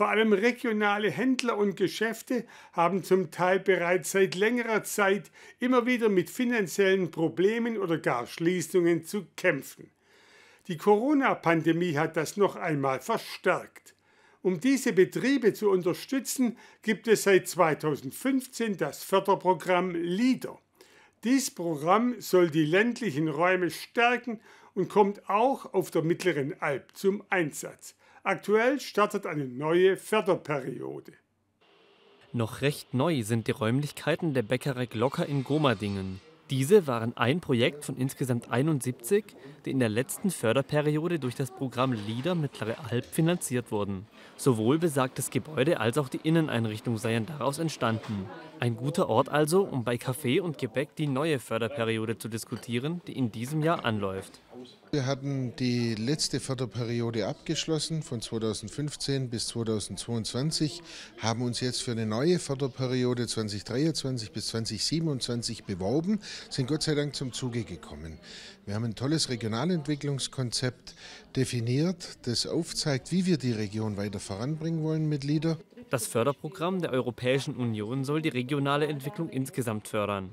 Vor allem regionale Händler und Geschäfte haben zum Teil bereits seit längerer Zeit immer wieder mit finanziellen Problemen oder gar Schließungen zu kämpfen. Die Corona-Pandemie hat das noch einmal verstärkt. Um diese Betriebe zu unterstützen, gibt es seit 2015 das Förderprogramm LEADER. Dies Programm soll die ländlichen Räume stärken und kommt auch auf der mittleren Alp zum Einsatz. Aktuell startet eine neue Förderperiode. Noch recht neu sind die Räumlichkeiten der Bäckerei Glocker in Gomadingen. Diese waren ein Projekt von insgesamt 71, die in der letzten Förderperiode durch das Programm LIDER Mittlere Alp finanziert wurden. Sowohl besagtes Gebäude als auch die Inneneinrichtung seien daraus entstanden. Ein guter Ort also, um bei Kaffee und Gebäck die neue Förderperiode zu diskutieren, die in diesem Jahr anläuft. Wir hatten die letzte Förderperiode abgeschlossen von 2015 bis 2022, haben uns jetzt für eine neue Förderperiode 2023 bis 2027 beworben, sind Gott sei Dank zum Zuge gekommen. Wir haben ein tolles Regionalentwicklungskonzept definiert, das aufzeigt, wie wir die Region weiter voranbringen wollen mit LIDER. Das Förderprogramm der Europäischen Union soll die regionale Entwicklung insgesamt fördern.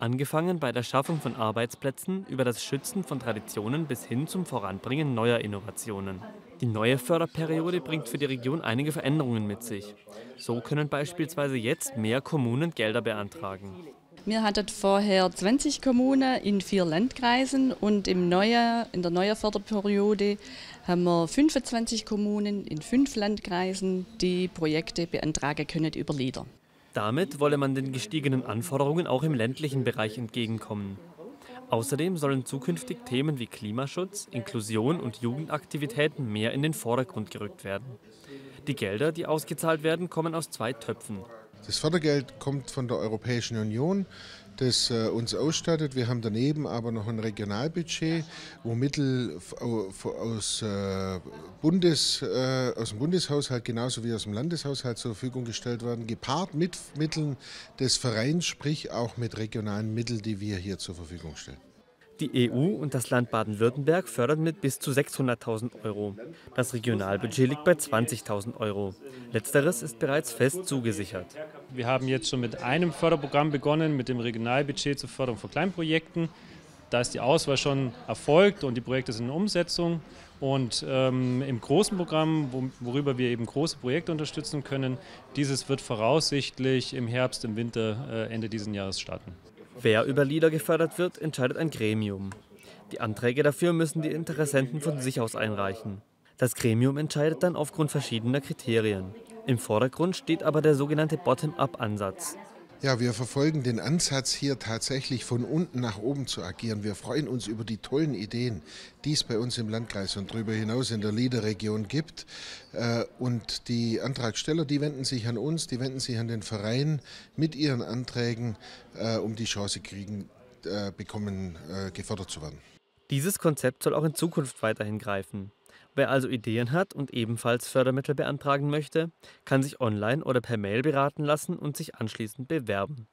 Angefangen bei der Schaffung von Arbeitsplätzen über das Schützen von Traditionen bis hin zum Voranbringen neuer Innovationen. Die neue Förderperiode bringt für die Region einige Veränderungen mit sich. So können beispielsweise jetzt mehr Kommunen Gelder beantragen. Wir hatten vorher 20 Kommunen in vier Landkreisen und im neue, in der neuen Förderperiode haben wir 25 Kommunen in fünf Landkreisen, die Projekte beantragen können über LIDER. Damit wolle man den gestiegenen Anforderungen auch im ländlichen Bereich entgegenkommen. Außerdem sollen zukünftig Themen wie Klimaschutz, Inklusion und Jugendaktivitäten mehr in den Vordergrund gerückt werden. Die Gelder, die ausgezahlt werden, kommen aus zwei Töpfen. Das Fördergeld kommt von der Europäischen Union, das äh, uns ausstattet. Wir haben daneben aber noch ein Regionalbudget, wo Mittel aus, äh, Bundes, äh, aus dem Bundeshaushalt genauso wie aus dem Landeshaushalt zur Verfügung gestellt werden, gepaart mit Mitteln des Vereins, sprich auch mit regionalen Mitteln, die wir hier zur Verfügung stellen. Die EU und das Land Baden-Württemberg fördern mit bis zu 600.000 Euro. Das Regionalbudget liegt bei 20.000 Euro. Letzteres ist bereits fest zugesichert. Wir haben jetzt schon mit einem Förderprogramm begonnen, mit dem Regionalbudget zur Förderung von Kleinprojekten. Da ist die Auswahl schon erfolgt und die Projekte sind in Umsetzung. Und ähm, im großen Programm, wo, worüber wir eben große Projekte unterstützen können, dieses wird voraussichtlich im Herbst, im Winter, äh, Ende dieses Jahres starten. Wer über Lieder gefördert wird, entscheidet ein Gremium. Die Anträge dafür müssen die Interessenten von sich aus einreichen. Das Gremium entscheidet dann aufgrund verschiedener Kriterien. Im Vordergrund steht aber der sogenannte Bottom-up-Ansatz. Ja, wir verfolgen den Ansatz, hier tatsächlich von unten nach oben zu agieren. Wir freuen uns über die tollen Ideen, die es bei uns im Landkreis und darüber hinaus in der Liederregion gibt. Äh, und die Antragsteller, die wenden sich an uns, die wenden sich an den Verein mit ihren Anträgen, äh, um die Chance kriegen, äh, bekommen, gefördert zu werden. Dieses Konzept soll auch in Zukunft weiterhin greifen. Wer also Ideen hat und ebenfalls Fördermittel beantragen möchte, kann sich online oder per Mail beraten lassen und sich anschließend bewerben.